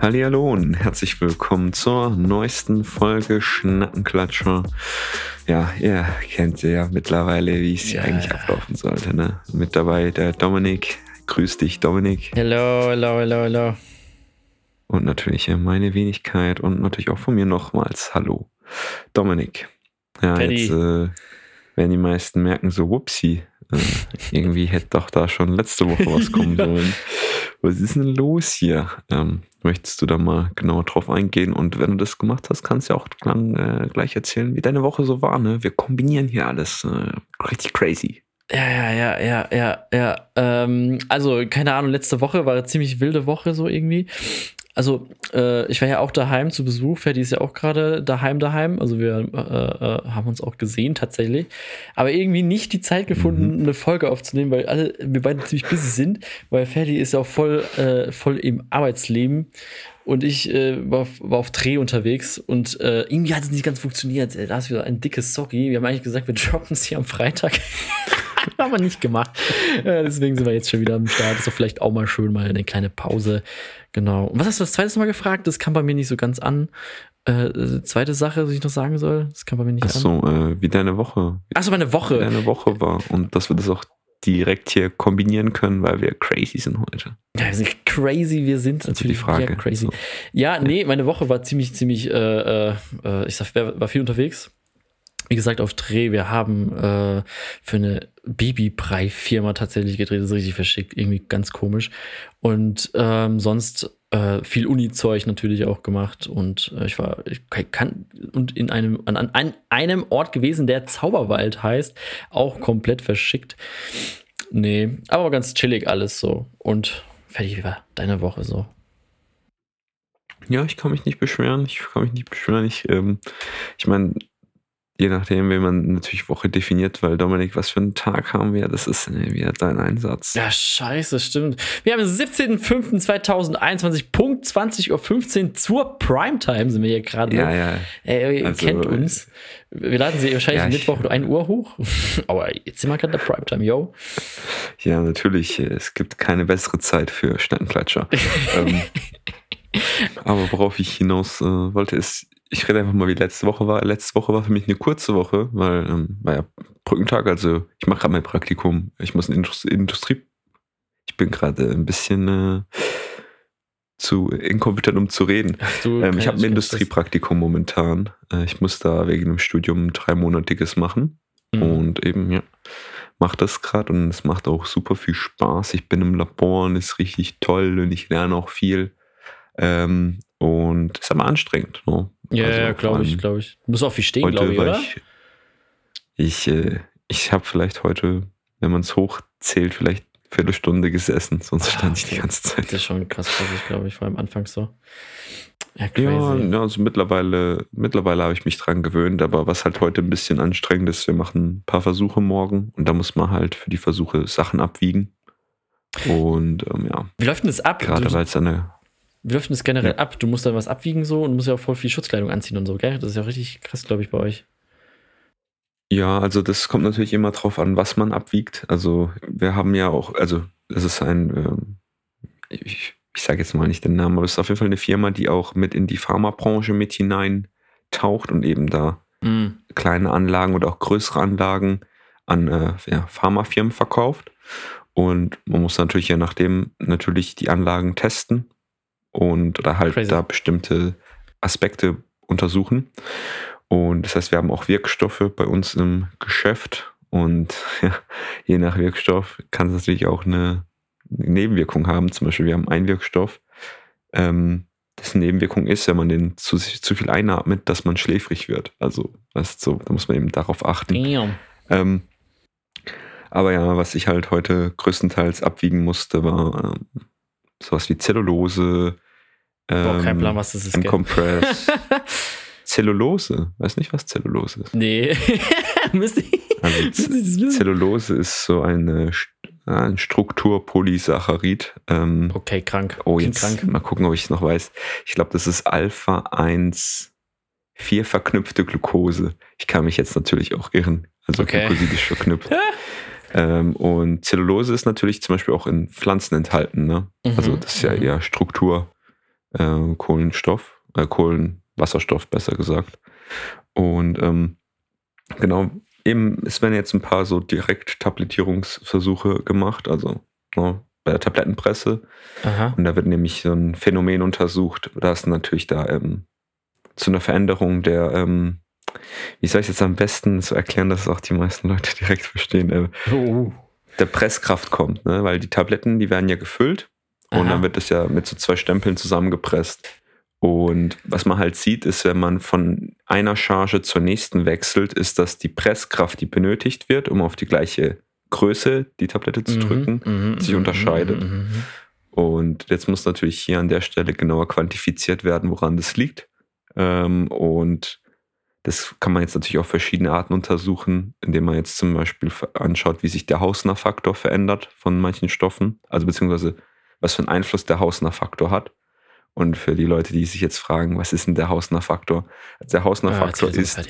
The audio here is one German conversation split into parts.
Hallo und herzlich willkommen zur neuesten Folge Schnackenklatscher. Ja, ihr kennt ja mittlerweile, wie es ja, eigentlich ablaufen sollte. Ne? Mit dabei der Dominik. Grüß dich, Dominik. Hello, hello, hello, hello. Und natürlich meine Wenigkeit und natürlich auch von mir nochmals Hallo, Dominik. Ja, Penny. jetzt äh, werden die meisten merken so, whoopsie, äh, irgendwie hätte doch da schon letzte Woche was kommen sollen. Was ist denn los hier? Ähm, möchtest du da mal genauer drauf eingehen? Und wenn du das gemacht hast, kannst du ja auch lang, äh, gleich erzählen, wie deine Woche so war. Ne? Wir kombinieren hier alles. Äh, richtig crazy. Ja, ja, ja, ja, ja, ja. Ähm, also, keine Ahnung, letzte Woche war eine ziemlich wilde Woche so irgendwie also äh, ich war ja auch daheim zu Besuch. Ferdi ist ja auch gerade daheim daheim. Also wir äh, äh, haben uns auch gesehen tatsächlich. Aber irgendwie nicht die Zeit gefunden, mhm. eine Folge aufzunehmen, weil alle wir beide ziemlich busy sind. Weil Ferdi ist ja auch voll, äh, voll im Arbeitsleben. Und ich äh, war, war, auf Dreh unterwegs und äh, irgendwie hat es nicht ganz funktioniert. Da ist wieder ein dickes Sorry. Wir haben eigentlich gesagt, wir droppen es hier am Freitag. haben wir nicht gemacht. Äh, deswegen sind wir jetzt schon wieder am Start. Ist doch vielleicht auch mal schön, mal eine kleine Pause. Genau. Und was hast du das zweite Mal gefragt? Das kam bei mir nicht so ganz an. Äh, zweite Sache, was ich noch sagen soll, das kam bei mir nicht Ach so, an. Äh, wie deine Woche. Achso, meine Woche. Wie deine Woche war. Und dass wir das auch direkt hier kombinieren können, weil wir crazy sind heute. Ja, wir sind crazy, wir sind das natürlich die Frage. crazy. So. Ja, nee, meine Woche war ziemlich, ziemlich, äh, äh, ich sag, war viel unterwegs wie gesagt, auf Dreh. Wir haben äh, für eine Babybrei-Firma tatsächlich gedreht. Das ist richtig verschickt, irgendwie ganz komisch. Und ähm, sonst äh, viel Uni-Zeug natürlich auch gemacht. Und äh, ich war, ich kann, und in einem, an, an einem Ort gewesen, der Zauberwald heißt, auch komplett verschickt. Nee, aber ganz chillig alles so. Und fertig, wie war deine Woche so? Ja, ich kann mich nicht beschweren. Ich kann mich nicht beschweren. Ich, ähm, ich meine, je nachdem, wie man natürlich Woche definiert, weil Dominik, was für einen Tag haben wir? Das ist äh, wieder dein Einsatz. Ja, scheiße, stimmt. Wir haben den 17.05.2021, Punkt 20.15 Uhr zur Primetime sind wir hier gerade. Ja, ja. Ey, ihr also, kennt uns. Wir laden sie wahrscheinlich ja, Mittwoch um 1 Uhr hoch. Aber jetzt sind wir gerade der Primetime, yo. Ja, natürlich. Es gibt keine bessere Zeit für Schnattenklatscher. ähm, aber worauf ich hinaus äh, wollte, ist, ich rede einfach mal, wie letzte Woche war. Letzte Woche war für mich eine kurze Woche, weil ähm, war ja Brückentag, also ich mache gerade mein Praktikum. Ich muss in Indust Industrie. Ich bin gerade ein bisschen äh, zu inkompetent, um zu reden. Du, ähm, ich habe ein Industriepraktikum momentan. Äh, ich muss da wegen dem Studium ein dreimonatiges machen. Mhm. Und eben, ja, mache das gerade und es macht auch super viel Spaß. Ich bin im Labor und ist richtig toll und ich lerne auch viel. Ähm, und ist aber anstrengend. Ne? Ja, also ja glaube ich, glaube ich. Du musst auch viel stehen, glaube ich, oder? Ich, ich, äh, ich habe vielleicht heute, wenn man es hochzählt, vielleicht eine Viertelstunde gesessen, sonst ah, stand ich die ganze Zeit. Das ist schon krass, ich glaube ich, vor allem anfangs so. Ja, crazy. ja, also mittlerweile, mittlerweile habe ich mich dran gewöhnt, aber was halt heute ein bisschen anstrengend ist, wir machen ein paar Versuche morgen und da muss man halt für die Versuche Sachen abwiegen. Und ähm, ja. Wie läuft denn das ab? Gerade weil es eine denn das generell ja. ab? Du musst dann was abwiegen so und musst ja auch voll viel Schutzkleidung anziehen und so, gell? Das ist ja richtig krass, glaube ich, bei euch. Ja, also das kommt natürlich immer drauf an, was man abwiegt. Also wir haben ja auch, also das ist ein, ähm, ich, ich sage jetzt mal nicht den Namen, aber es ist auf jeden Fall eine Firma, die auch mit in die Pharmabranche mit hinein taucht und eben da mm. kleine Anlagen oder auch größere Anlagen an äh, ja, Pharmafirmen verkauft. Und man muss natürlich je nachdem natürlich die Anlagen testen und oder halt Crazy. da bestimmte Aspekte untersuchen. Und das heißt, wir haben auch Wirkstoffe bei uns im Geschäft und ja, je nach Wirkstoff kann es natürlich auch eine Nebenwirkung haben. Zum Beispiel, wir haben einen Wirkstoff, ähm, dessen Nebenwirkung ist, wenn man den zu, zu viel einatmet, dass man schläfrig wird. Also, weißt so, da muss man eben darauf achten. Ähm, aber ja, was ich halt heute größtenteils abwiegen musste, war ähm, sowas wie Zellulose. Ähm, Boah, kein Plan, was das ist. M-Compress. Zellulose. Weiß nicht, was Zellulose ist. Nee. Müsste ich. Also Zellulose ist so eine, ein Strukturpolysaccharid. Ähm, okay, krank. Oh, jetzt krank. mal gucken, ob ich es noch weiß. Ich glaube, das ist Alpha 1 4 verknüpfte Glucose. Ich kann mich jetzt natürlich auch irren. Also okay. glucosidisch verknüpft. Ähm, und Zellulose ist natürlich zum Beispiel auch in Pflanzen enthalten. Ne? Mhm. Also das ist ja Mhm. eher Struktur, äh, Kohlenstoff, äh, Kohlenwasserstoff besser gesagt. Und ähm, genau, eben, es werden jetzt ein paar so Direkt-Tablettierungsversuche gemacht, also ne, bei der Tablettenpresse. Aha. Und da wird nämlich so ein Phänomen untersucht, da ist natürlich da ähm, zu einer Veränderung der, ähm, wie soll ich es jetzt am besten so erklären, dass es auch die meisten Leute direkt verstehen, äh, Oh. der Presskraft kommt, ne? weil die Tabletten, die werden ja gefüllt und Aha. dann wird das ja mit so zwei Stempeln zusammengepresst. Und was man halt sieht, ist, wenn man von einer Charge zur nächsten wechselt, ist, dass die Presskraft, die benötigt wird, um auf die gleiche Größe die Tablette zu Mhm, drücken, mhm, sich mhm, unterscheidet. mhm, mhm. Und jetzt muss natürlich hier an der Stelle genauer quantifiziert werden, woran das liegt. Ähm, und das kann man jetzt natürlich auf verschiedene Arten untersuchen, indem man jetzt zum Beispiel anschaut, wie sich der Hausner-Faktor verändert von manchen Stoffen, also beziehungsweise was für einen Einfluss der Hausner-Faktor hat. Und für die Leute, die sich jetzt fragen, was ist denn der Hausner-Faktor? Also der Ah, Hausner-Faktor wird's ist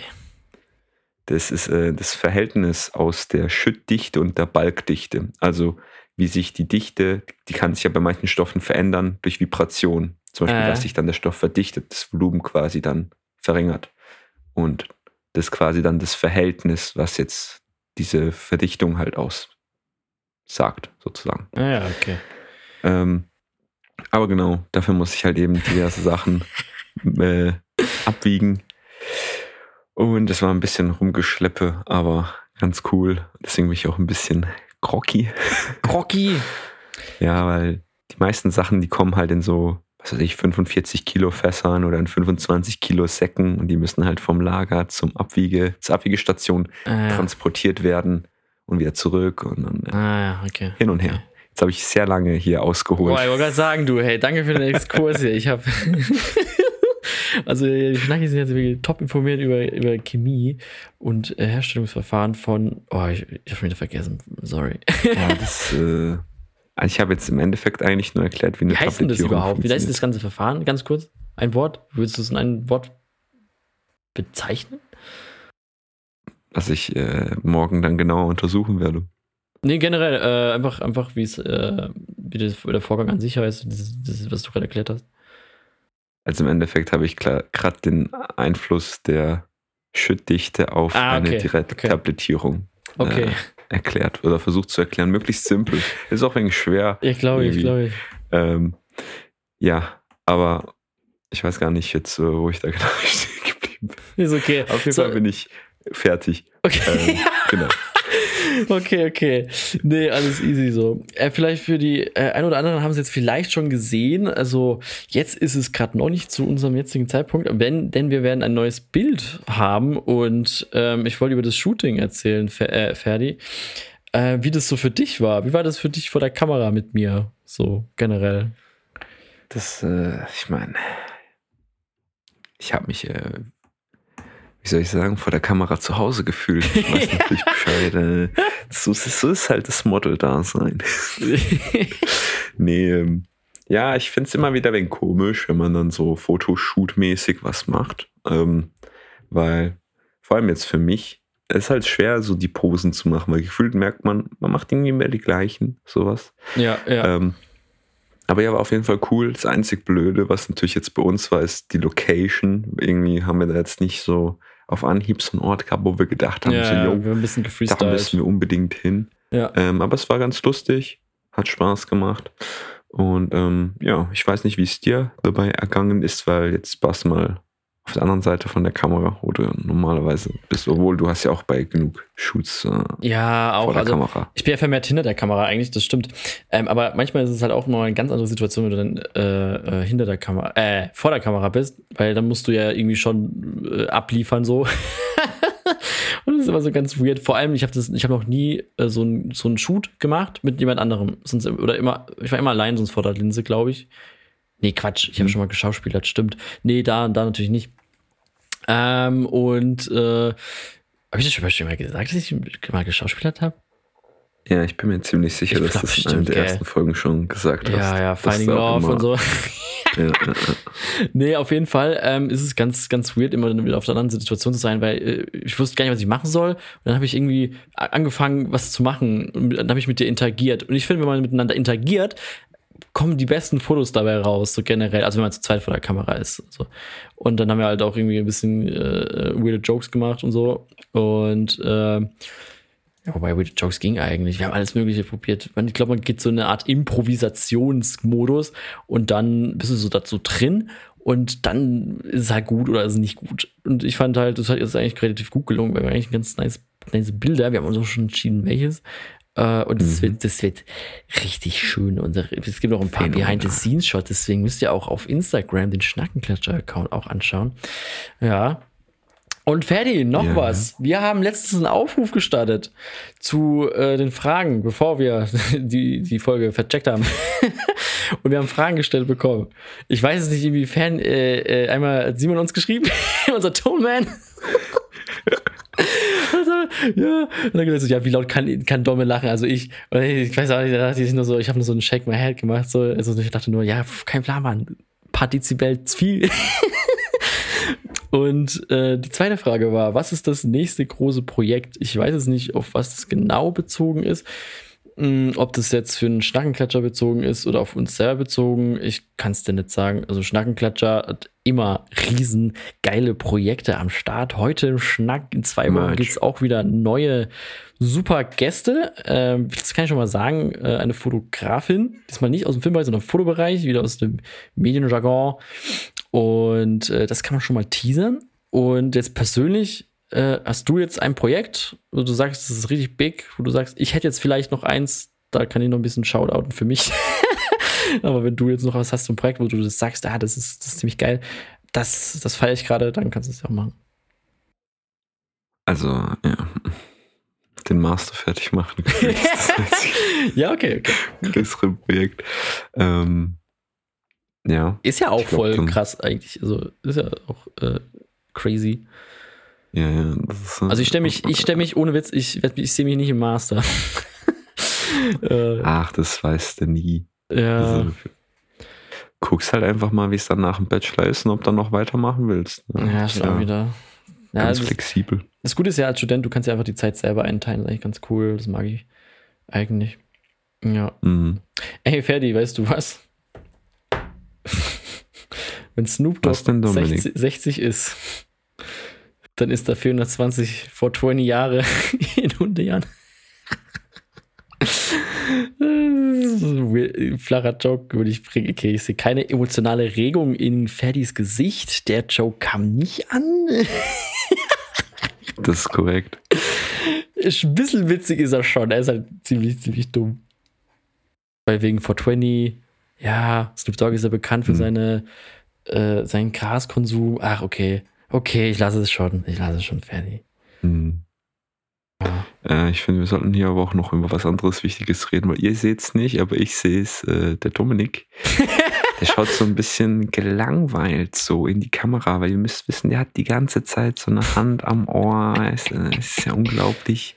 das ist äh, das Verhältnis aus der Schüttdichte und der Balkdichte. Also wie sich die Dichte, die kann sich ja bei manchen Stoffen verändern durch Vibration. Zum Beispiel, Äh. dass sich dann der Stoff verdichtet, das Volumen quasi dann verringert. Und das ist quasi dann das Verhältnis, was jetzt diese Verdichtung halt aussagt, sozusagen. Ah, ja, okay. Ähm, aber genau, dafür muss ich halt eben diverse Sachen äh, abwiegen. Und es war ein bisschen rumgeschleppe, aber ganz cool. Deswegen bin ich auch ein bisschen groggy. Rocky. Ja, weil die meisten Sachen, die kommen halt in so, was weiß ich, 45 Kilo Fässern oder in 25 Kilo Säcken und die müssen halt vom Lager zum Abwiege, zur Abwiegestation Ah, ja. transportiert werden und wieder zurück und dann ah, ja, okay. hin und her. Jetzt habe ich sehr lange hier ausgeholt. Boah, ich wollte gerade sagen, du, hey, danke für den Exkurs hier. Ich habe. also, die Schnackis sind jetzt wirklich top informiert über, über Chemie und äh, Herstellungsverfahren von. Oh, ich, ich habe schon wieder vergessen. Sorry. Ja, das, äh, also ich habe jetzt im Endeffekt eigentlich nur erklärt, wie eine Wie heißt denn das überhaupt? Wie heißt das ganze Verfahren? Ganz kurz. Ein Wort? Würdest du es in ein Wort bezeichnen? Was ich äh, morgen dann genauer untersuchen werde. Nee, generell, äh, einfach, einfach wie es, äh, wie das, der Vorgang an sich heißt, das, das, was du gerade erklärt hast. Also im Endeffekt habe ich gerade den Einfluss der Schüttdichte auf Ah, eine okay, direkte okay. Tablettierung Okay. Erklärt oder versucht zu erklären. Möglichst simpel. Ist auch wenig schwer. ich glaube, ich irgendwie. glaube. Ich. Ähm, ja, aber ich weiß gar nicht jetzt, äh, wo ich da genau stehen geblieben bin. Ist okay. Auf jeden So. Fall bin ich fertig. Okay. Ähm, genau. Okay, okay. Nee, alles easy so. Äh, vielleicht für die äh, ein oder anderen haben es jetzt vielleicht schon gesehen. Also jetzt ist es gerade noch nicht zu unserem jetzigen Zeitpunkt, wenn, denn wir werden ein neues Bild haben und ähm, ich wollte über das Shooting erzählen, Fer äh, Ferdi. Äh, wie das so für dich war. Wie war das für dich vor der Kamera mit mir? So generell. Das, äh, ich meine, ich habe mich, äh, wie soll ich sagen, vor der Kamera zu Hause gefühlt. Ich weiß natürlich Bescheid. So, ist- so ist halt das Model-Dasein. nee, ähm, ja, ich finde es immer wieder ein wenig komisch, wenn man dann so Fotoshoot-mäßig was macht. Ähm, weil, vor allem jetzt für mich, es ist halt schwer, so die Posen zu machen, weil gefühlt merkt man, man macht irgendwie mehr die gleichen, sowas. ja, ja. Ähm, aber ja, war auf jeden Fall cool. Das einzig Blöde, was natürlich jetzt bei uns war, ist die Location. Irgendwie haben wir da jetzt nicht so auf Anhieb so einen Ort gehabt, wo wir gedacht haben, ja, so, yo, wir ein bisschen da müssen wir unbedingt hin. Ja. Ähm, aber es war ganz lustig, hat Spaß gemacht. Und ähm, ja, ich weiß nicht, wie es dir dabei ergangen ist, weil jetzt warst du mal auf der anderen Seite von der Kamera, wo du normalerweise bist, obwohl du hast ja auch bei genug Shoots äh, Ja, auch. vor der Also, Kamera. Ich bin ja vermehrt hinter der Kamera eigentlich, das stimmt. Ähm, aber manchmal ist es halt auch noch eine ganz andere Situation, wenn du dann äh, äh, hinter der Kamera, äh, vor der Kamera bist, weil dann musst du ja irgendwie schon äh, abliefern so. Und das ist immer so ganz weird. Vor allem, ich habe habe noch nie äh, so einen so einen Shoot gemacht mit jemand anderem. Sonst, oder immer, ich war immer allein sonst vor der Linse, glaube ich. Nee, Quatsch, ich habe Mhm. schon mal geschauspielert, stimmt. Nee, da da natürlich nicht. Ähm, und äh, habe ich das schon mal gesagt, dass ich mal geschauspielert habe? Ja, ich bin mir ziemlich sicher, Ich dass glaub, du das in einer der gell. ersten Folgen schon gesagt hast. Ja, ja, Finding Love und so. ja, ja, Nee, auf jeden Fall ähm, ist es ganz, ganz weird, immer wieder auf der anderen Situation zu sein, weil äh, ich wusste gar nicht, was ich machen soll. Und dann habe ich irgendwie angefangen, was zu machen. Und dann habe ich mit dir interagiert. Und ich finde, wenn man miteinander interagiert, kommen die besten Fotos dabei raus, so generell. Also wenn man zu zweit vor der Kamera ist. So. Und dann haben wir halt auch irgendwie ein bisschen äh, weirde Jokes gemacht und so. Und äh, ja, wobei Weird Jokes ging eigentlich. Wir haben alles Mögliche probiert. Ich glaube, man geht so eine Art Improvisationsmodus und dann bist du so dazu drin und dann ist es halt gut oder ist es nicht gut. Und ich fand halt, das jetzt eigentlich relativ gut gelungen, weil wir eigentlich ganz nice, nice Bilder. Wir haben uns auch schon entschieden, welches. Uh, und das, mhm. wird, das wird richtig schön. es gibt auch ein paar Behind-the-Scenes-Shots, deswegen müsst ihr auch auf Instagram den Schnackenklatscher-Account auch anschauen. Ja, und Ferdi, noch ja. was. Wir haben letztens einen Aufruf gestartet zu äh, den Fragen, bevor wir die, die Folge vercheckt haben. und wir haben Fragen gestellt bekommen. Ich weiß es nicht, inwiefern äh, äh, einmal hat Simon uns geschrieben, unser Tonman. Also, ja, und dann gesagt, so, ja, wie laut kann, kann Domme lachen? Also ich, ich weiß auch nicht, da dachte ich nur so, ich habe nur so einen Shake My Head gemacht, so, also ich dachte nur, ja, kein Plan, Mann, Partizipell viel. Und äh, die zweite Frage war, was ist das nächste große Projekt? Ich weiß es nicht, auf was das genau bezogen ist. Ob das jetzt für einen Schnackenklatscher bezogen ist oder auf uns selber bezogen, ich kann es dir nicht sagen. Also Schnackenklatscher hat immer riesen geile Projekte am Start. Heute im Schnack, in zwei Wochen gibt es auch wieder neue super Gäste. Ähm, das kann ich schon mal sagen. Äh, eine Fotografin, diesmal nicht aus dem Filmbereich, sondern Fotobereich, wieder aus dem Medienjargon. Und äh, das kann man schon mal teasern. Und jetzt persönlich äh, hast du jetzt ein Projekt, wo du sagst, das ist richtig big, wo du sagst, ich hätte jetzt vielleicht noch eins, da kann ich noch ein bisschen shoutouten für mich. Aber wenn du jetzt noch was hast zum Projekt, wo du das sagst, ah, das ist, das ist ziemlich geil, das, das feiere ich gerade, dann kannst du es ja auch machen. Also, ja. Den Master fertig machen. ja, okay, okay. Größere Projekt. Ähm, ja. Ist ja auch voll glaub, krass eigentlich. Also ist ja auch äh, crazy. Ja, ja. Ist, also ich stelle mich, ich stelle mich ohne Witz, ich, ich sehe mich nicht im Master. äh, Ach, das weißt du nie. Ja. Also, guckst halt einfach mal, wie es dann nach dem Bachelor ist und ob du noch weitermachen willst. Ne? Ja, ist ja wieder. Ja, ganz flexibel. Das Gute ist ja als Student, du kannst ja einfach die Zeit selber einteilen. Das ist eigentlich ganz cool. Das mag ich eigentlich. Ja. Mhm. Ey, Ferdi, weißt du was? Wenn Snoop Dogg 60, 60, ist, dann ist er 420 vor 20 Jahre in 100 Jahren. Flacher Joke würde ich bringen. Okay, ich sehe keine emotionale Regung in Ferdis Gesicht. Der Joke kam nicht an. das ist korrekt. Ein bisschen witzig ist er schon. Er ist halt ziemlich, ziemlich dumm. Weil wegen 420 ja, Snoop Dogg ist ja bekannt für hm. seine, äh, seinen Graskonsum. Ach, okay. Okay, ich lasse es schon. Ich lasse es schon fertig. Hm. Ja. Äh, ich finde, wir sollten hier aber auch noch über was anderes Wichtiges reden, weil ihr seht es nicht, aber ich sehe es. Äh, der Dominik, der schaut so ein bisschen gelangweilt so in die Kamera, weil ihr müsst wissen, der hat die ganze Zeit so eine Hand am Ohr. Es, ist ja unglaublich.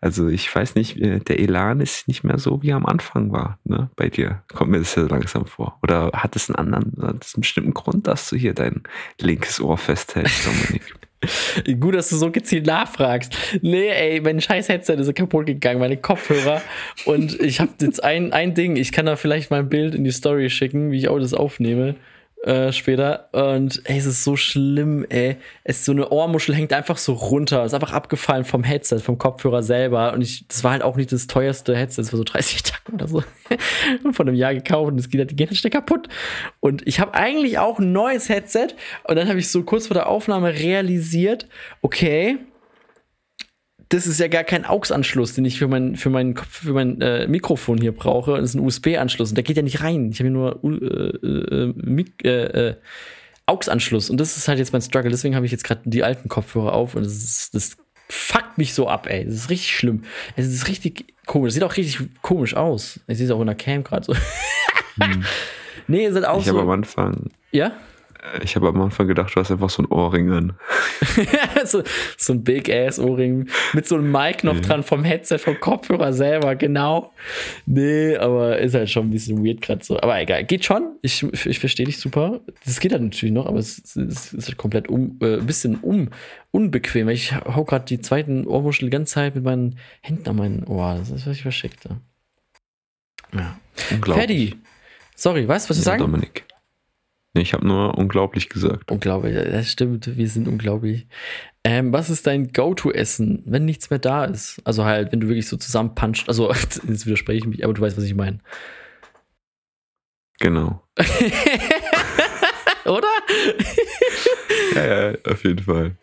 Also ich weiß nicht, äh, der Elan ist nicht mehr so, wie er am Anfang war, ne? Bei dir. Kommt mir das ja langsam vor. Oder hat es einen anderen, hat es einen bestimmten Grund, dass du hier dein linkes Ohr festhältst, Dominik? Gut, dass du so gezielt nachfragst. Nee, ey, mein scheiß Headset ist kaputt gegangen, meine Kopfhörer. Und ich habe jetzt ein, ein Ding, ich kann da vielleicht mal ein Bild in die Story schicken, wie ich auch das aufnehme äh, später. Und ey, es ist so schlimm, ey. Es ist so eine Ohrmuschel hängt einfach so runter. Ist einfach abgefallen vom Headset, vom Kopfhörer selber. Und ich, das war halt auch nicht das teuerste Headset, das war so 30 Tacken oder so. von einem Jahr gekauft und es geht halt, die halt kaputt. Und ich habe eigentlich auch ein neues Headset. Und dann habe ich so kurz vor der Aufnahme realisiert, okay, das ist ja gar kein AUX-Anschluss, den ich für mein, für mein, für mein äh, Mikrofon hier brauche. Das ist ein USB-Anschluss und der geht ja nicht rein. Ich habe hier nur äh, äh, äh, äh, AUX-Anschluss und das ist halt jetzt mein Struggle. Deswegen habe ich jetzt gerade die alten Kopfhörer auf und das, ist, das fuckt mich so ab, ey. Das ist richtig schlimm. Es ist richtig komisch. Sieht auch richtig komisch aus. Ich sehe es auch in der Cam gerade so. hm. Nee, es sieht auch ich so. Ich habe am Anfang. Ja? Ich habe am Anfang gedacht, du hast einfach so ein Ohrring an. so, so ein Big-Ass-Ohrring mit so einem Mic noch dran vom Headset, vom Kopfhörer selber, genau. Nee, aber ist halt schon ein bisschen weird gerade so. Aber egal, geht schon. Ich, ich verstehe dich super. Das geht halt natürlich noch, aber es, es ist halt komplett um, äh, ein bisschen um, unbequem. weil Ich hau gerade die zweiten Ohrmuschel die ganze Zeit mit meinen Händen an meinen Ohr. Das ist was ich verschickt. Ja. Ferdi. Sorry, was? Was du Ja, sagen? Dominik. Ich habe nur unglaublich gesagt. Unglaublich, das stimmt, wir sind unglaublich. Ähm, was ist dein Go-To-Essen, wenn nichts mehr da ist? Also halt, wenn du wirklich so zusammenpuncht, also jetzt widerspreche ich mich, aber du weißt, was ich meine. Genau. Oder? Ja, ja, auf jeden Fall.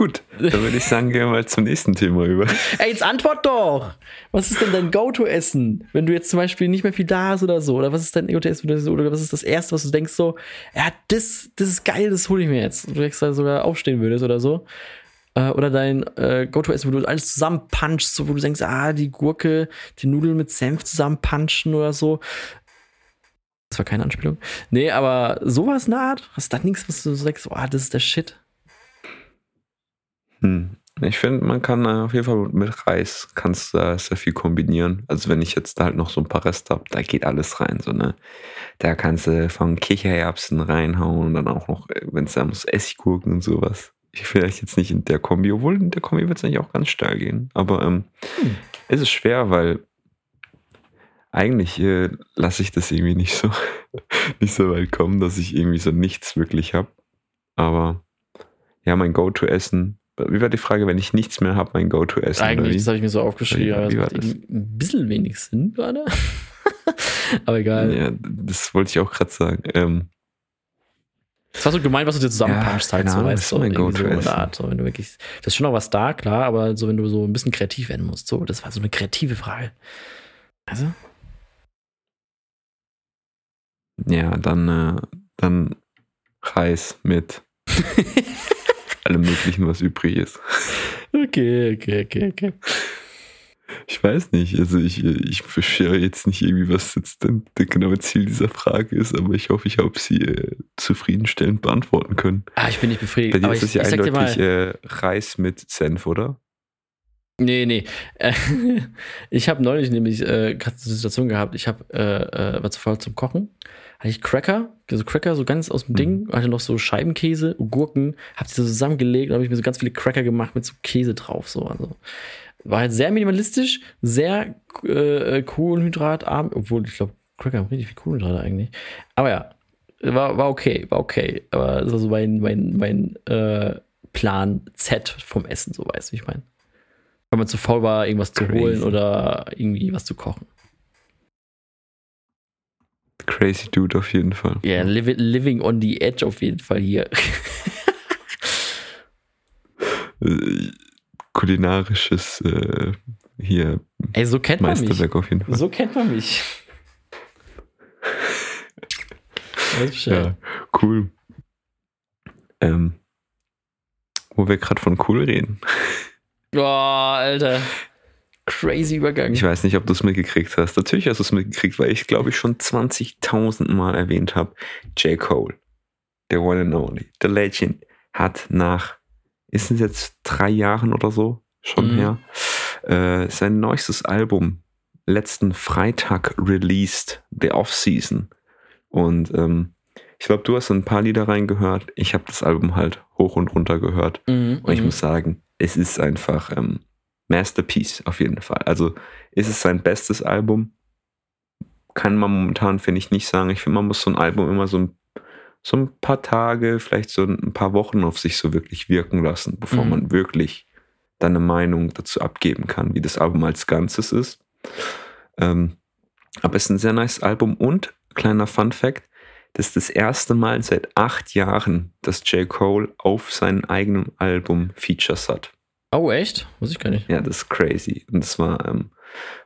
Gut, dann würde ich sagen, gehen wir mal zum nächsten Thema über. Ey, jetzt antwort doch! Was ist denn dein Go-To-Essen, wenn du jetzt zum Beispiel nicht mehr viel da hast oder so? Oder was ist dein Go-To-Essen oder was ist das Erste, was du denkst so, ja, das, das ist geil, das hole ich mir jetzt. Du extra sogar aufstehen würdest oder so. Äh, Oder dein äh, Go-To-Essen, wo du alles zusammenpunchst, so, wo du denkst, ah, die Gurke, die Nudeln mit Senf zusammenpunchen oder so. Das war keine Anspielung. Nee, aber sowas in der Art? Hast du da nichts, was du so sagst, oh, das ist der Shit? Hm. Ich finde, man kann äh, auf jeden Fall mit Reis kannst da sehr viel kombinieren. Also wenn ich jetzt halt noch so ein paar Reste habe, da geht alles rein. So, ne? Da kannst du von Kichererbsen reinhauen und dann auch noch, wenn es sein muss, Essiggurken und sowas. Ich vielleicht jetzt nicht in der Kombi, obwohl in der Kombi wird es eigentlich auch ganz steil gehen. Aber ähm, Hm. es ist schwer, weil eigentlich äh, lasse ich das irgendwie nicht so, nicht so weit kommen, dass ich irgendwie so nichts wirklich habe. Aber ja, mein Go-To-Essen. Wie war die Frage, wenn ich nichts mehr habe, mein Go-To-Essen? Eigentlich, das habe ich mir so aufgeschrieben, aber das macht das? ein bisschen wenig Sinn gerade. aber egal. Ja, das wollte ich auch gerade sagen. Ähm, Das war so gemeint, was du dir zusammenpunchst Ja, halt so, weißt das du, ist mein so der Art. So, wenn du wirklich, das ist schon noch was da, klar, aber so, wenn du so ein bisschen kreativ werden musst. So, das war so eine kreative Frage. Also? ja, dann, äh, dann Reis mit allem Möglichen, was übrig ist. Okay, okay, okay, okay. Ich weiß nicht, also ich, ich verstehe jetzt nicht irgendwie, was jetzt denn das genaue Ziel dieser Frage ist, aber ich hoffe, ich habe sie äh, zufriedenstellend beantworten können. Ah, ich bin nicht Bei befriedigt. dir Aber ist ich, es ja eindeutig äh, Reis mit Senf, oder? nee, nee. Ich habe neulich nämlich äh, gerade eine Situation gehabt, ich habe, äh, äh, war zu faul zum Kochen, hatte ich Cracker, also Cracker so ganz aus dem Mhm. Ding, hatte noch so Scheibenkäse, Gurken, hab die so zusammengelegt und habe ich mir so ganz viele Cracker gemacht mit so Käse drauf, so, also. War halt sehr minimalistisch, sehr äh, kohlenhydratarm, obwohl ich glaube, Cracker haben richtig viel Kohlenhydrate eigentlich. Aber ja, war, war okay, war okay. Aber das war so mein, mein, mein äh, Plan Z vom Essen, so weißt du, wie ich meine. Wenn man zu faul war, irgendwas zu Crazy. holen oder irgendwie was zu kochen. Crazy Dude auf jeden Fall. Ja, yeah, livi living on the edge auf jeden Fall hier. Kulinarisches äh, hier Ey, so kennt man mich. Meisterwerk auf jeden Fall. So kennt man mich. Ja, cool. Ähm, wo wir gerade von cool reden. Boah, Alter. Crazy Übergang. Ich weiß nicht, ob du es mitgekriegt hast. Natürlich hast du es mitgekriegt, weil ich glaube ich schon 20.000 Mal erwähnt habe. J. Cole, der One and Only, The Legend, hat nach, ist es jetzt drei Jahren oder so schon Mhm. her, äh, sein neuestes Album letzten Freitag released, The Off-Season. Und ähm, ich glaube, du hast ein paar Lieder reingehört. Ich habe das Album halt hoch und runter gehört. Mhm, Und ich mhm. muss sagen, es ist einfach ähm, Masterpiece auf jeden Fall. Also ist es sein bestes Album? Kann man momentan, finde ich, nicht sagen. Ich finde, man muss so ein Album immer so ein, so ein paar Tage, vielleicht so ein paar Wochen auf sich so wirklich wirken lassen, bevor Mhm. man wirklich dann eine Meinung dazu abgeben kann, wie das Album als Ganzes ist. Ähm, aber es ist ein sehr nice Album und kleiner Fun Fact, das ist das erste Mal seit acht Jahren, dass J. Cole auf seinem eigenen Album Features hat. Oh, echt? Muss ich gar nicht. Ja, das ist crazy. Und es war ähm,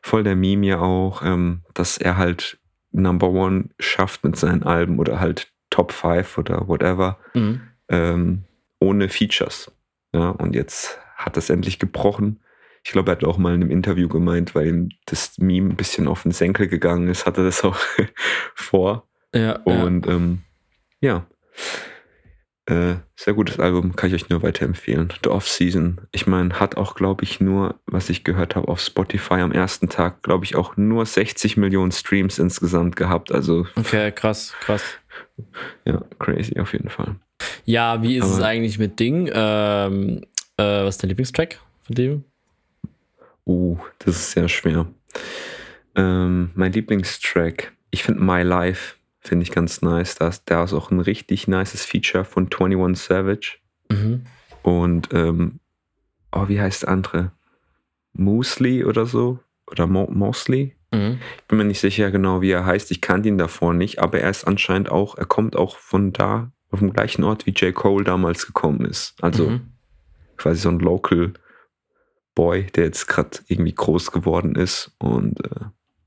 voll der Meme ja auch, ähm, dass er halt Number One schafft mit seinen Alben oder halt Top 5 oder whatever Mhm. ähm, ohne Features. Ja, und jetzt hat es endlich gebrochen. ich glaube, er hat auch mal in einem Interview gemeint, weil ihm das Meme ein bisschen auf den Senkel gegangen ist, hatte das auch vor. Ja, Und ähm, ja, äh, sehr gutes Album, kann ich euch nur weiterempfehlen. The Off-Season. Ich meine, hat auch, glaube ich, nur, was ich gehört habe, auf Spotify am ersten Tag, glaube ich, auch nur 60 Millionen Streams insgesamt gehabt. Also, Okay, krass, krass. ja, crazy auf jeden Fall. Ja, wie ist es Aber- eigentlich mit Ding? Ähm, äh, was ist dein Lieblingstrack von dem? Uh, das ist sehr schwer. Ähm, mein Lieblingstrack, ich finde My Life, finde ich ganz nice. Da ist, da ist auch ein richtig nices Feature von 21 Savage. Mhm. Und, ähm, oh, wie heißt der andere? Moosely oder so? Oder Mo Mosley? Mhm. Ich bin mir nicht sicher genau, wie er heißt. Ich kannte ihn davor nicht, aber er ist anscheinend auch, er kommt auch von da, auf dem gleichen Ort, wie J. Cole damals gekommen ist. Also Mhm. quasi so ein Local Boy, der jetzt gerade irgendwie groß geworden ist und äh,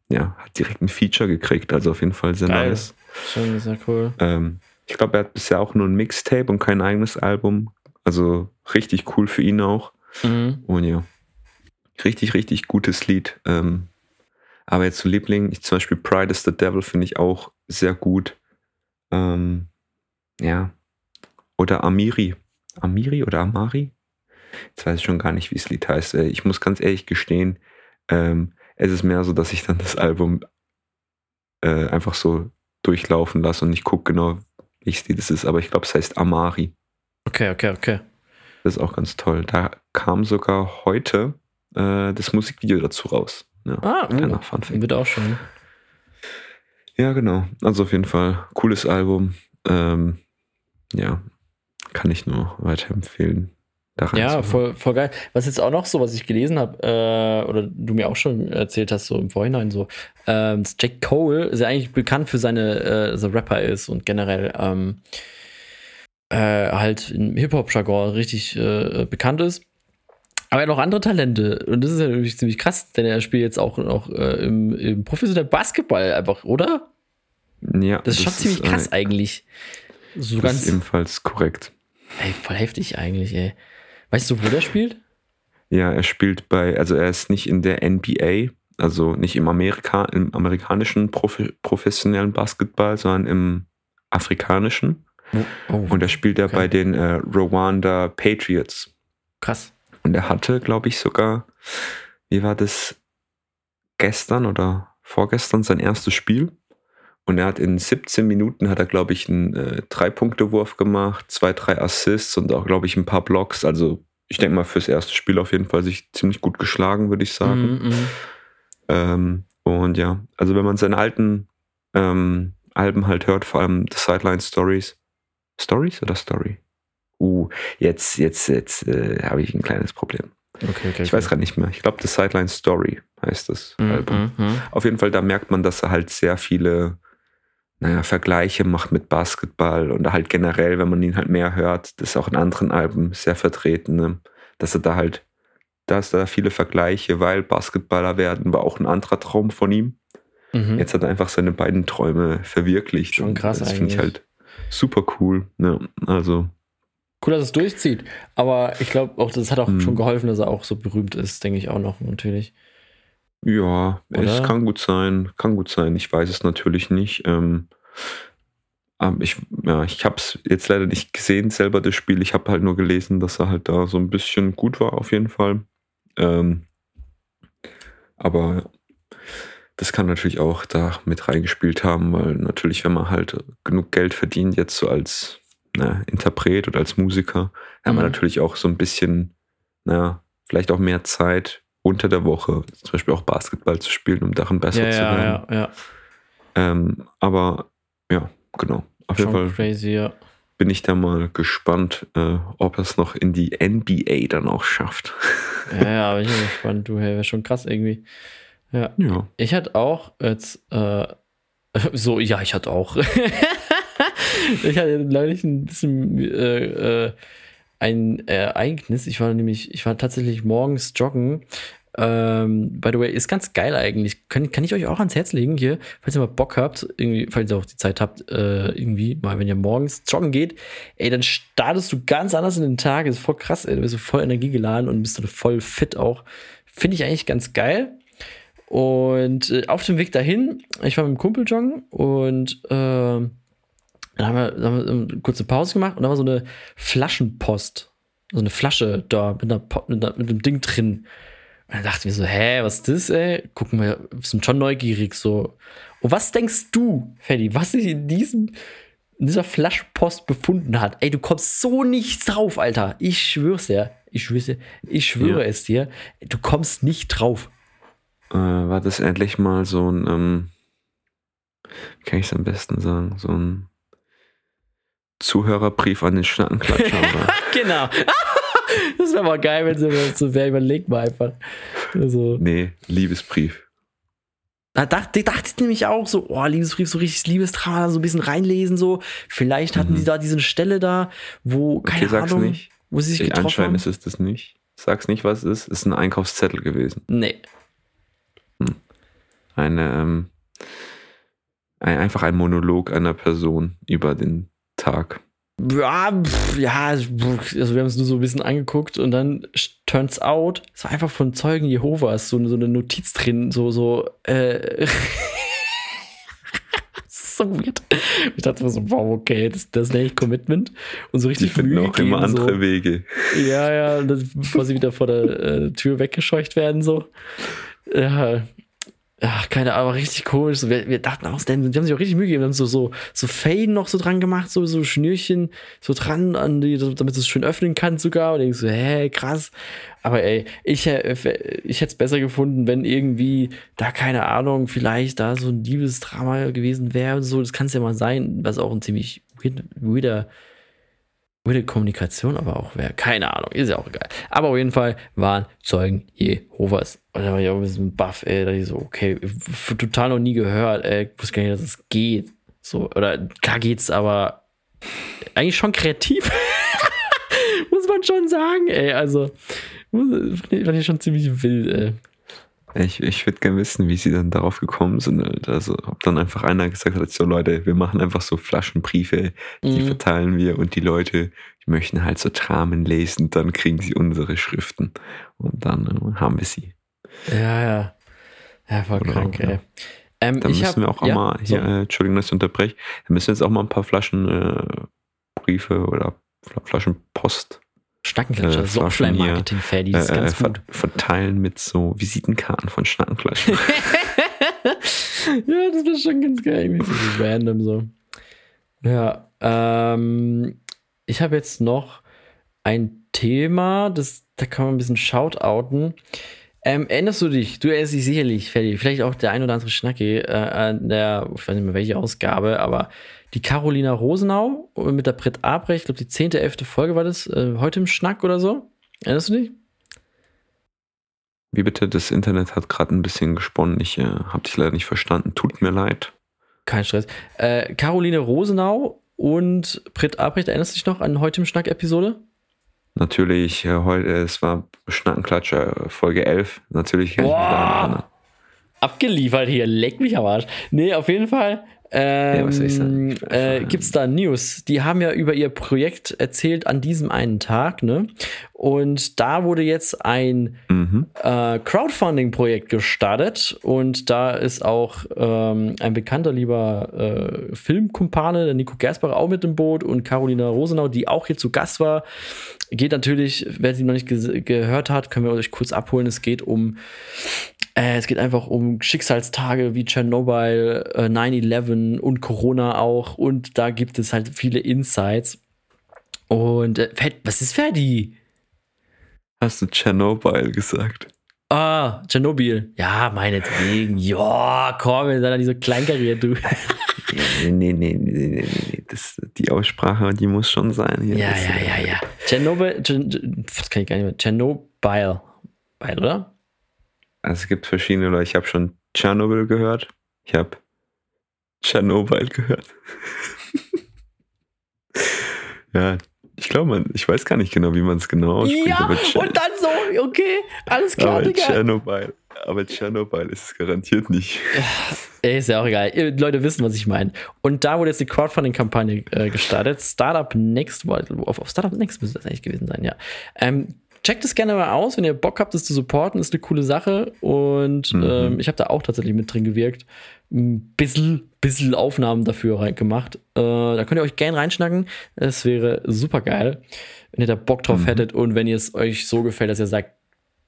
ja, hat direkt ein Feature gekriegt. Also auf jeden Fall sehr Geil. nice. Schon sehr cool. Ähm, ich glaube, er hat bisher auch nur ein Mixtape und kein eigenes Album. Also richtig cool für ihn auch. Mhm. Und ja, richtig, richtig gutes Lied. Ähm, aber jetzt zu Liebling, ich zum Beispiel Pride is the Devil finde ich auch sehr gut. Ähm, ja. Oder Amiri. Amiri oder Amari? Jetzt weiß ich schon gar nicht, wie das Lied heißt. Ich muss ganz ehrlich gestehen, ähm, es ist mehr so, dass ich dann das Album äh, einfach so durchlaufen lasse und ich gucke genau, welches Lied es ist. Aber ich glaube, es heißt Amari. Okay, okay, okay. Das ist auch ganz toll. Da kam sogar heute äh, das Musikvideo dazu raus. Ja, Ah, uh, Fun Fact. wird auch schon. Ja, genau. Also auf jeden Fall cooles Album. Ähm, ja, kann ich nur weiterempfehlen. Ja, voll, voll geil. Was jetzt auch noch so, was ich gelesen habe, äh, oder du mir auch schon erzählt hast, so im Vorhinein so, ähm, Jack Cole ist ja eigentlich bekannt für seine, äh, so Rapper ist und generell ähm, äh, halt im Hip-Hop-Jargon richtig äh, bekannt ist. Aber er hat noch andere Talente. Und das ist ja natürlich ziemlich krass, denn er spielt jetzt auch, auch äh, im, im professionellen Basketball einfach, oder? Ja, Das ist schon ziemlich krass äh, eigentlich. So Das ganz. ist ebenfalls korrekt. Ey, voll heftig eigentlich, ey. Weißt du, wo der spielt? Ja, er spielt bei, also er ist nicht in der NBA, also nicht im, Amerika, im amerikanischen Profi, professionellen Basketball, sondern im afrikanischen. Oh, Und er spielt ja Okay. bei den äh, Rwanda Patriots. krass. Und er hatte, glaube ich, sogar, wie war das, gestern oder vorgestern sein erstes Spiel. Und er hat in 17 Minuten, hat er, glaube ich, einen äh, Drei-Punkte-Wurf gemacht, zwei, drei Assists und auch, glaube ich, ein paar Blocks. Also ich denke mal, fürs erste Spiel auf jeden Fall sich ziemlich gut geschlagen, würde ich sagen. Mhm, mhm. Ähm, und ja, also wenn man seine alten ähm, Alben halt hört, vor allem The Sideline Stories. Stories oder Story? Uh, jetzt, jetzt, jetzt äh, habe ich ein kleines Problem. Okay, okay. Ich weiß gerade nicht mehr. Ich glaube, The Sideline Story heißt das Album. Mhm, mhm. Auf jeden Fall, da merkt man, dass er halt sehr viele, naja, Vergleiche macht mit Basketball und halt generell, wenn man ihn halt mehr hört, das ist auch in anderen Alben sehr vertreten, ne? dass er da halt, da ist da viele Vergleiche, weil Basketballer werden war auch ein anderer Traum von ihm. Mhm. Jetzt hat er einfach seine beiden Träume verwirklicht. Schon krass Das finde ich eigentlich. halt super cool. Ne? Also, Cool, dass es durchzieht. Aber ich glaube auch, das hat auch Mhm. schon geholfen, dass er auch so berühmt ist, denke ich auch noch, natürlich. Ja, es Oder? kann gut sein, kann gut sein. Ich weiß es natürlich nicht. Ähm, aber ich, ja, ich habe es jetzt leider nicht gesehen, selber das Spiel. Ich habe halt nur gelesen, dass er halt da so ein bisschen gut war, auf jeden Fall. Ähm, aber das kann natürlich auch da mit reingespielt haben, weil natürlich, wenn man halt genug Geld verdient, jetzt so als na, Interpret oder als Musiker, hat man Mhm. natürlich auch so ein bisschen, naja, vielleicht auch mehr Zeit unter der Woche, zum Beispiel auch Basketball zu spielen, um darin besser Ja, zu ja, werden. ja, ja. Ähm, aber ja, genau. Auf jeden Fall crazy, ja. bin ich da mal gespannt, äh, ob er es noch in die NBA dann auch schafft. Ja, ja, aber ich bin gespannt, du, hey, wäre schon krass irgendwie. Ja. ja. Ich hatte auch jetzt, äh, so, ja, ich hatte auch. ich hatte neulich ein bisschen äh, äh, ein Ereignis. Ich war nämlich, ich war tatsächlich morgens joggen. Ähm, by the way, ist ganz geil eigentlich. Kann, kann ich euch auch ans Herz legen hier, falls ihr mal Bock habt, irgendwie, falls ihr auch die Zeit habt, äh, irgendwie, mal wenn ihr morgens joggen geht, ey, dann startest du ganz anders in den Tag. Ist voll krass, ey. Du bist so voll energiegeladen und bist dann voll fit auch Finde ich eigentlich ganz geil. Und äh, auf dem Weg dahin, ich war mit dem Kumpel joggen und äh, dann haben wir, dann haben wir eine kurze Pause gemacht und da war so eine Flaschenpost. So eine Flasche da mit, einer, mit, einer, mit einem Ding drin. Und dann dachten wir so, hä, was ist das, ey? Gucken wir, wir sind schon neugierig so. Und was denkst du, Freddy, was sich in diesem in dieser Flaschenpost befunden hat? Ey, du kommst so nicht drauf, Alter. Ich schwör's dir. Ich schwöre, ich schwöre ja. es dir. Du kommst nicht drauf. Äh, war das endlich mal so ein, ähm, wie kann ich es am besten sagen, so ein Zuhörerbrief an den Schnackenklatscher? genau. das wäre mal geil, wenn sie so wäre. Überleg mal einfach. Also. Nee, Liebesbrief. Da dachte, dachte ich nämlich auch so, oh, Liebesbrief, so richtig Liebesdrama, so ein bisschen reinlesen, so. Vielleicht hatten mhm. die da diese Stelle da, wo, keine okay, sag's Ahnung, nicht. wo sie sich ich getroffen Anscheinend haben. ist es das nicht. Sag's nicht, was es ist. Es ist ein Einkaufszettel gewesen. Nee. Hm. Eine, ähm, ein, einfach ein Monolog einer Person über den Tag. Ja, ja, also wir haben es nur so ein bisschen angeguckt und dann turns out, es war einfach von Zeugen Jehovas so, so eine Notiz drin, so, so, äh, so weird. Ich dachte mir so, wow, okay, das, das nenne ich Commitment. Und so richtig Die finden auch immer andere so. Wege. Ja, ja, bevor sie wieder vor der äh, Tür weggescheucht werden, so. Ja, Ach, keine Ahnung, richtig komisch. Wir, wir dachten auch, die haben sich auch richtig Mühe gegeben. Wir haben so, so, so Faden noch so dran gemacht, so, so Schnürchen so dran, an die, damit du es schön öffnen kannst sogar. Und ich so, hä, krass. Aber ey, ich, ich hätte es besser gefunden, wenn irgendwie da, keine Ahnung, vielleicht da so ein Liebesdrama gewesen wäre und so. Das kann es ja mal sein, was auch ein ziemlich weirder Weirde Kommunikation aber auch wäre. Keine Ahnung, ist ja auch egal. Aber auf jeden Fall waren Zeugen Jehovas. Und da war ich auch ein bisschen baff, ey. Da ich so, okay, total noch nie gehört, ey. Ich wusste gar nicht, dass es geht. So, oder klar geht's, aber eigentlich schon kreativ. Muss man schon sagen, ey. Also, fand ich schon ziemlich wild, ey. Ich, ich würde gerne wissen, wie sie dann darauf gekommen sind. Also, ob dann einfach einer gesagt hat, so Leute, wir machen einfach so Flaschenbriefe, die mhm. verteilen wir und die Leute, die möchten halt so Dramen lesen, dann kriegen sie unsere Schriften und dann äh, haben wir sie. Ja, ja. Ja, voll oder krank, auch, ey. Ja. Ähm, dann müssen hab, wir auch ja, mal hier, so. äh, Entschuldigung, dass ich unterbreche, dann müssen wir jetzt auch mal ein paar Flaschenbriefe äh, oder Flaschenpost Schnackenklatscher, äh, so Offline-Marketing-Fair, die ist äh, ganz gut. Verteilen mit so Visitenkarten von Schnackenklatscher. ja, das wäre schon ganz geil. So random so. Ja, ähm, ich habe jetzt noch ein Thema, das, da kann man ein bisschen shoutouten. Ähm, erinnerst du dich, du erinnerst dich sicherlich, Ferdi, vielleicht auch der ein oder andere Schnacki, äh, an der, ich weiß nicht mehr welche Ausgabe, aber die Carolina Rosenau mit der Britt Abrecht, ich glaube die 10., 11. Folge war das, äh, heute im Schnack oder so. Erinnerst du dich? Wie bitte? Das Internet hat gerade ein bisschen gesponnen. Ich äh, habe dich leider nicht verstanden. Tut mir leid. Kein Stress. Äh, Caroline Rosenau und Britt Abrecht, erinnerst du dich noch an heute im Schnack-Episode? Natürlich, äh, heute, es war Schnackenklatscher äh, Folge 11. Natürlich kann ich mich daran erinnern. Abgeliefert hier, leck mich am Arsch. Nee, auf jeden Fall ähm, ja, was soll ich sagen? Äh, Gibt es da News? Die haben ja über ihr Projekt erzählt an diesem einen Tag, ne? Und da wurde jetzt ein mhm. äh, Crowdfunding-Projekt gestartet und da ist auch ähm, ein bekannter lieber äh, Filmkumpane, der Nico Gersbach, auch mit im Boot und Carolina Rosenau, die auch hier zu Gast war. Geht natürlich, wer sie noch nicht ge gehört hat, können wir euch kurz abholen. Es geht um äh, es geht einfach um Schicksalstage wie Tschernobyl, äh, 9-11 und Corona auch. Und da gibt es halt viele Insights. Und äh, was ist Ferdi? Hast du Tschernobyl gesagt? Ah, Tschernobyl. Ja, meinetwegen. Ja, komm, sind da nicht so kleinkariert, du. nee, nee, nee, nee, nee, nee. Das, die Aussprache, die muss schon sein. Hier. Ja, ja, ja, ja. Tschernobyl, was kann ich gar nicht mehr. Tschernobyl, oder? Also es gibt verschiedene Leute. Ich habe schon Tschernobyl gehört. Ich habe Tschernobyl gehört. ja, ich glaube, man, ich weiß gar nicht genau, wie man es genau ausspricht. Ja, und dann so, okay, alles klar, aber Digga. Tschernobyl, aber Tschernobyl ist es garantiert nicht. Ey, ist ja auch egal. Ihr Leute wissen, was ich meine. Und da wurde jetzt die Crowdfunding-Kampagne äh, gestartet. Startup Next, auf, auf Startup Next müsste das eigentlich gewesen sein, ja. Ähm, checkt es gerne mal aus, wenn ihr Bock habt, das zu supporten, ist eine coole Sache. Und mhm. ähm, ich habe da auch tatsächlich mit drin gewirkt. Ein bisschen, bisschen Aufnahmen dafür gemacht. Äh, da könnt ihr euch gerne reinschnacken. Es wäre super geil, wenn ihr da Bock drauf mhm. hättet und wenn ihr es euch so gefällt, dass ihr sagt,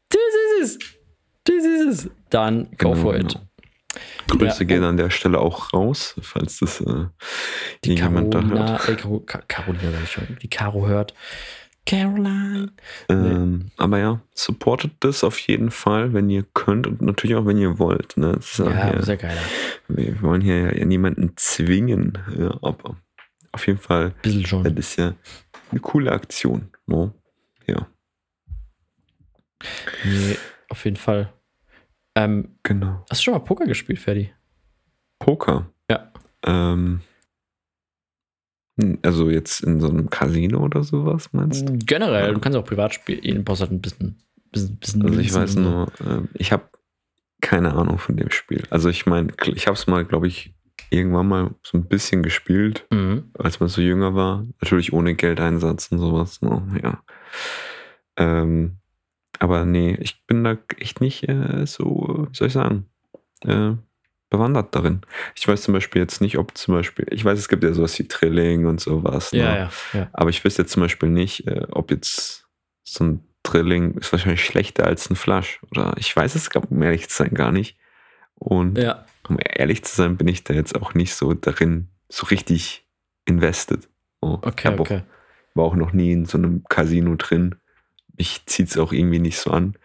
das ist es, das ist es, dann go genau, for it. Genau. Grüße ja, gehen an der Stelle auch raus, falls das äh, die jemand da hört. Äh, sag ich schon, die Caro hört. Caroline. Ähm, nee. Aber ja, supportet das auf jeden Fall, wenn ihr könnt und natürlich auch, wenn ihr wollt. Ne? ja, hier, sehr geil. Wir wollen hier ja niemanden zwingen, ja, aber auf jeden Fall. Bisschen schon. Das ist ja eine coole Aktion. No? Ne? Ja. Nee, auf jeden Fall. Ähm, genau. Hast du schon mal Poker gespielt, Ferdi? Poker? Ja. Ähm, also jetzt in so einem Casino oder sowas, meinst du? Generell, ja. du kannst auch privat spielen, du brauchst halt ein bisschen. bisschen, bisschen also ich weiß nur, äh, ich habe keine Ahnung von dem Spiel. Also ich meine, ich habe es mal, glaube ich, irgendwann mal so ein bisschen gespielt, mhm. als man so jünger war. Natürlich ohne Geldeinsatz und sowas. No, ne? ja. Ähm, aber nee, ich bin da echt nicht äh, so, wie soll ich sagen, äh, bewandert darin. Ich weiß zum Beispiel jetzt nicht, ob zum Beispiel, ich weiß, es gibt ja sowas wie Trilling und sowas. Ne? Ja, ja, ja. Aber ich wüsste jetzt zum Beispiel nicht, äh, ob jetzt so ein Drilling ist wahrscheinlich schlechter als ein Flash. Oder ich weiß es, um ehrlich zu sein, gar nicht. Und ja. um ehrlich zu sein, bin ich da jetzt auch nicht so darin, so richtig invested. Oh, okay, okay. Auch, war auch noch nie in so einem Casino drin mich zieht es auch irgendwie nicht so an.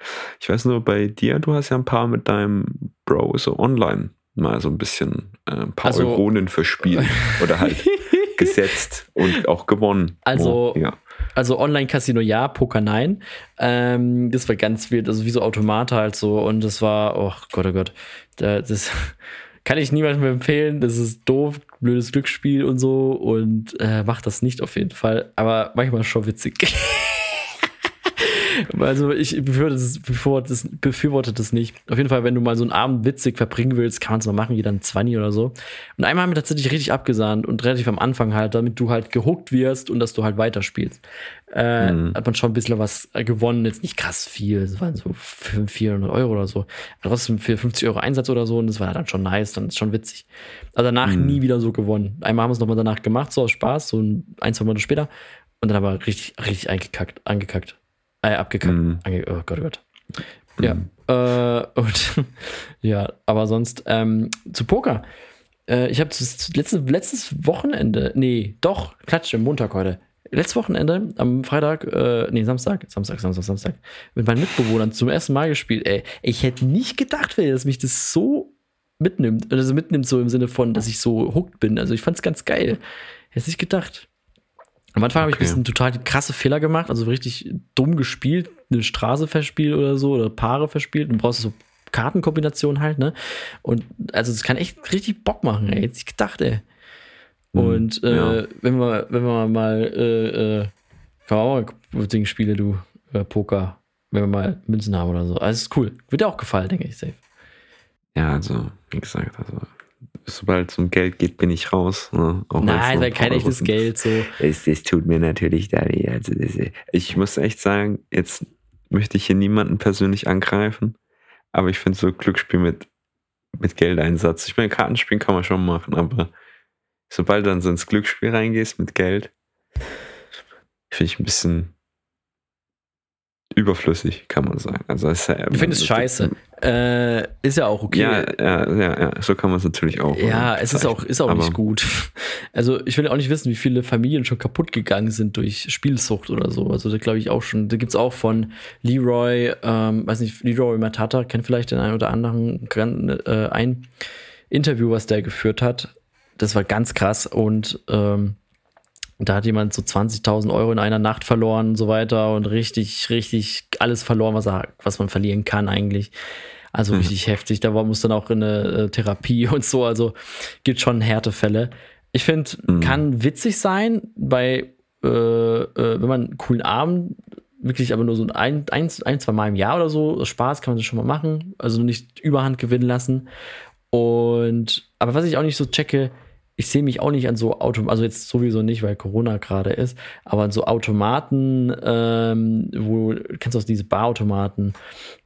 Ich weiß nur, bei dir, du hast ja ein paar mit deinem Bro so online mal so ein bisschen äh, ein paar also, Euronen verspielt oder halt gesetzt und auch gewonnen. Also, oh, ja. also Online-Casino ja, Poker nein. Ähm, das war ganz wild, also wie so Automate halt so und das war, oh Gott, oh Gott, das kann ich niemandem empfehlen. Das ist doof, blödes Glücksspiel und so und äh, macht das nicht auf jeden Fall, aber manchmal schon witzig. Also ich befürworte das, befürworte, das, nicht. Auf jeden Fall, wenn du mal so einen Abend witzig verbringen willst, kann man es mal machen, jeder ein 20 oder so. Und einmal haben wir tatsächlich richtig abgesahnt und relativ am Anfang halt, damit du halt gehuckt wirst und dass du halt weiterspielst. Äh, mhm. Hat man schon ein bisschen was gewonnen, jetzt nicht krass viel, es waren so 400 Euro oder so. Aber trotzdem für 50 Euro Einsatz oder so und das war dann schon nice, dann ist schon witzig. Aber danach mhm. nie wieder so gewonnen. Einmal haben wir es nochmal danach gemacht, so aus Spaß, so ein, ein, zwei Monate später. Und dann aber richtig, richtig eingekackt, angekackt. Äh, abgekackt. Mhm. oh Gott, oh Gott. Ja. Mhm. Äh, und ja, aber sonst ähm, zu Poker. Äh, ich habe letztes, letztes Wochenende, nee, doch, Klatsch, Montag heute. Letztes Wochenende, am Freitag, äh, nee, Samstag, Samstag, Samstag, Samstag, mit meinen Mitbewohnern zum ersten Mal gespielt. Ey, ich hätte nicht gedacht, dass mich das so mitnimmt. Also mitnimmt so im Sinne von, dass ich so hooked bin. Also ich fand's ganz geil. Hätte nicht gedacht. Am Anfang okay. habe ich ein bisschen total krasse Fehler gemacht, also richtig dumm gespielt, eine Straße verspielt oder so, oder Paare verspielt und brauchst so Kartenkombinationen halt, ne? Und also das kann echt richtig Bock machen, ey. Hätte ich gedacht, ey. Hm, und äh, ja. wenn wir, wenn wir mal, äh, äh, kann man auch mal Ding spiele, du, äh, Poker, wenn wir mal Münzen haben oder so. Also ist cool. Wird dir auch gefallen, denke ich, safe. Ja, also, wie gesagt, also sobald es um Geld geht, bin ich raus. Ne? Nein, weil kein echtes Geld so. Es, es tut mir natürlich da weh. Also das, ich muss echt sagen, jetzt möchte ich hier niemanden persönlich angreifen, aber ich finde so Glücksspiel mit, mit Geldeinsatz. Ich meine, Kartenspielen kann man schon machen, aber sobald du dann so ins Glücksspiel reingehst mit Geld, finde ich ein bisschen überflüssig, kann man sagen. Also ist ja, ich finde es scheiße. Äh, ist ja auch okay. Ja, ja, ja, ja. so kann man es natürlich auch. Ja, es ist auch, ist auch nicht gut. Also ich will auch nicht wissen, wie viele Familien schon kaputt gegangen sind durch Spielsucht oder so. Also da glaube ich auch schon, da gibt es auch von Leroy, ähm, weiß nicht, Leroy Matata, kennt vielleicht den einen oder anderen, äh, ein Interview, was der geführt hat. Das war ganz krass und ähm, da hat jemand so 20.000 Euro in einer Nacht verloren und so weiter und richtig, richtig alles verloren, was, er, was man verlieren kann eigentlich. Also mhm. richtig heftig. Da war, muss dann auch in eine äh, Therapie und so. Also gibt schon Härtefälle. Ich finde, mhm. kann witzig sein, bei, äh, äh, wenn man einen coolen Abend, wirklich aber nur so ein, ein, ein, zwei Mal im Jahr oder so, Spaß kann man das schon mal machen. Also nicht Überhand gewinnen lassen. Und, aber was ich auch nicht so checke, ich sehe mich auch nicht an so Automaten, also jetzt sowieso nicht, weil Corona gerade ist, aber an so Automaten, ähm, wo, kennst du auch diese Barautomaten,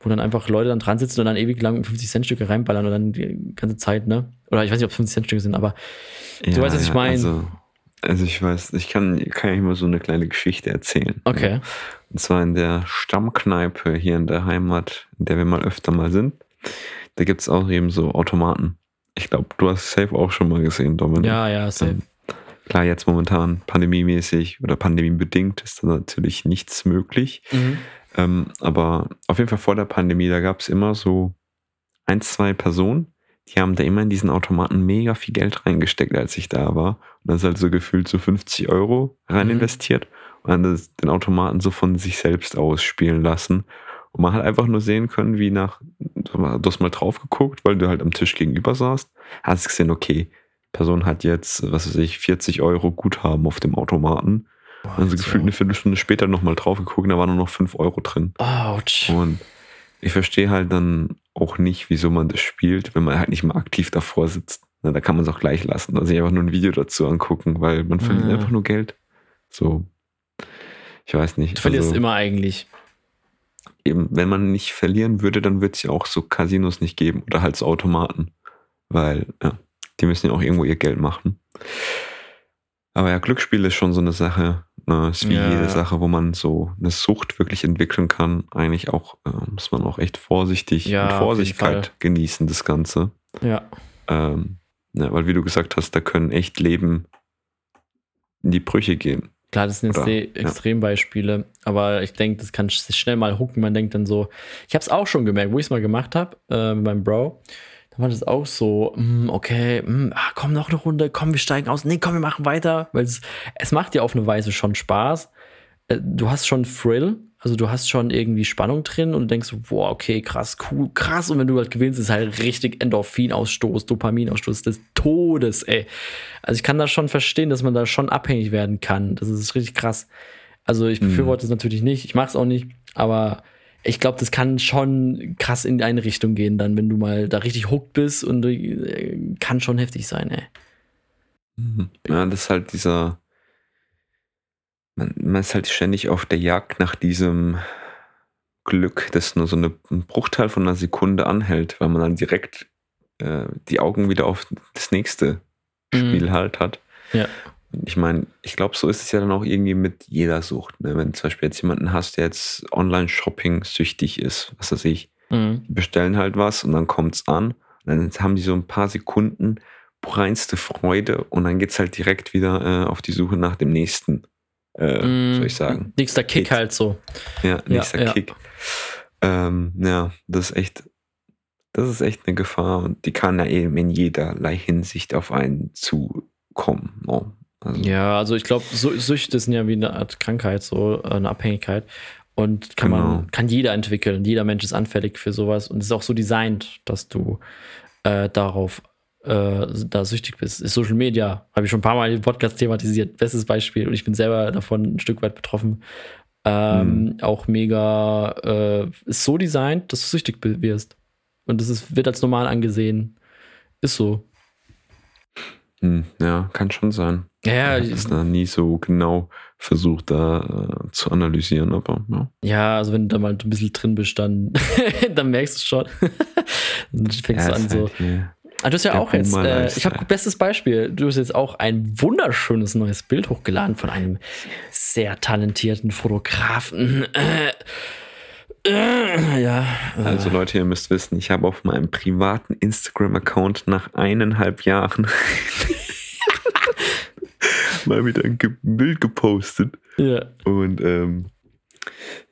wo dann einfach Leute dann dran sitzen und dann ewig lang 50-Cent-Stücke reinballern und dann die ganze Zeit, ne? Oder ich weiß nicht, ob es 50-Cent-Stücke sind, aber Ja, du weißt, was ich ja, meine. Also, also ich weiß, ich kann, kann ja mal so eine kleine Geschichte erzählen. okay. Und zwar in der Stammkneipe hier in der Heimat, in der wir mal öfter mal sind. Da gibt es auch eben so Automaten. Ich glaube, du hast Safe auch schon mal gesehen, Dominik. Ja, ja, safe. Ähm, Klar, jetzt momentan pandemiemäßig oder pandemiebedingt ist da natürlich nichts möglich. Mhm. Ähm, aber auf jeden Fall vor der Pandemie, da gab es immer so ein, zwei Personen, die haben da immer in diesen Automaten mega viel Geld reingesteckt, als ich da war. Und das ist halt so gefühlt so 50 Euro rein Mhm. investiert und dann den Automaten so von sich selbst ausspielen lassen. Und man hat einfach nur sehen können, wie nach, du hast mal drauf geguckt, weil du halt am Tisch gegenüber saßt, hast gesehen, okay, Person hat jetzt, was weiß ich, 40 Euro Guthaben auf dem Automaten. Boah, Also so. gefühlt eine Viertelstunde später nochmal drauf geguckt, und da waren nur noch 5 Euro drin. Autsch. Und ich verstehe halt dann auch nicht, wieso man das spielt, wenn man halt nicht mal aktiv davor sitzt. Na, da kann man es auch gleich lassen. Also einfach nur ein Video dazu angucken, weil man verliert Ah. einfach nur Geld. So. Ich weiß nicht. Du verlierst also, immer eigentlich. Eben, wenn man nicht verlieren würde, dann würde es ja auch so Casinos nicht geben oder halt so Automaten. Weil, ja, die müssen ja auch irgendwo ihr Geld machen. Aber ja, Glücksspiel ist schon so eine Sache. Ne, ist wie Ja. jede Sache, wo man so eine Sucht wirklich entwickeln kann. Eigentlich auch, äh, muss man auch echt vorsichtig Ja, jeden Vorsichtigkeit genießen, das Ganze. Ja. Ähm, ja, weil wie du gesagt hast, da können echt Leben in die Brüche gehen. Klar, das sind jetzt Oder- die Extrembeispiele, aber ich denke, das kann sich schnell mal hooken. Man denkt dann so, ich habe es auch schon gemerkt, wo ich es mal gemacht habe, äh, mit meinem Bro. Da war das auch so, mm, okay, mm, ah, komm noch eine Runde, komm, wir steigen aus. Nee, komm, wir machen weiter, weil es, es macht dir auf eine Weise schon Spaß. Äh, Du hast schon Thrill, also du hast schon irgendwie Spannung drin und denkst, boah, okay, krass, cool, krass. Und wenn du halt gewinnst, ist halt richtig Endorphinausstoß, Dopaminausstoß des Todes, ey. Also ich kann das schon verstehen, dass man da schon abhängig werden kann. Das ist richtig krass. Also ich Mhm. befürworte es natürlich nicht, ich mache es auch nicht, aber ich glaube, das kann schon krass in eine Richtung gehen, dann, wenn du mal da richtig hooked bist und äh, kann schon heftig sein, ey. Mhm. Ja, das ist halt dieser. Man, man ist halt ständig auf der Jagd nach diesem Glück, das nur so eine, ein Bruchteil von einer Sekunde anhält, weil man dann direkt äh, die Augen wieder auf das nächste Spiel halt hat. Ja. Und Ich meine, ich glaube, so ist es ja dann auch irgendwie mit jeder Sucht. Ne? Wenn du zum Beispiel jetzt jemanden hast, der jetzt Online-Shopping süchtig ist, was weiß ich, Mhm. die bestellen halt was und dann kommt's an. Und dann haben die so ein paar Sekunden reinste Freude und dann geht's halt direkt wieder äh, auf die Suche nach dem nächsten, äh, Mhm. soll ich sagen. Nächster Kick Kick. halt so. Ja, nächster ja. Kick. Ähm, ja, das ist echt, das ist echt eine Gefahr und die kann ja eben in jederlei Hinsicht auf einen zukommen. Oh. Also, Ja, also ich glaube, Süchte sind ja wie eine Art Krankheit, so eine Abhängigkeit. Und kann Genau. man, kann jeder entwickeln. Jeder Mensch ist anfällig für sowas und es ist auch so designt, dass du äh, darauf äh, da süchtig bist. Ist Social Media, habe ich schon ein paar Mal im Podcast thematisiert. Bestes Beispiel und ich bin selber davon ein Stück weit betroffen. Ähm, Auch mega, äh, ist so designt, dass du süchtig wirst. Und das ist, wird als normal angesehen. Ist so. hm, ja, kann schon sein. Ja, ich habe da nie so genau versucht, da äh, zu analysieren, aber ja. Ja, also wenn du da mal ein bisschen drin bist, dann, dann merkst du es schon. dann fängst Ja, du an ist so. halt hier- Ah, du hast ja der auch jetzt, äh, ich habe bestes Beispiel, du hast jetzt auch ein wunderschönes neues Bild hochgeladen von einem sehr talentierten Fotografen. Äh, äh, ja. äh, Also Leute, ihr müsst wissen, ich habe auf meinem privaten Instagram-Account nach eineinhalb Jahren mal wieder ein Bild gepostet. ja. Und ähm,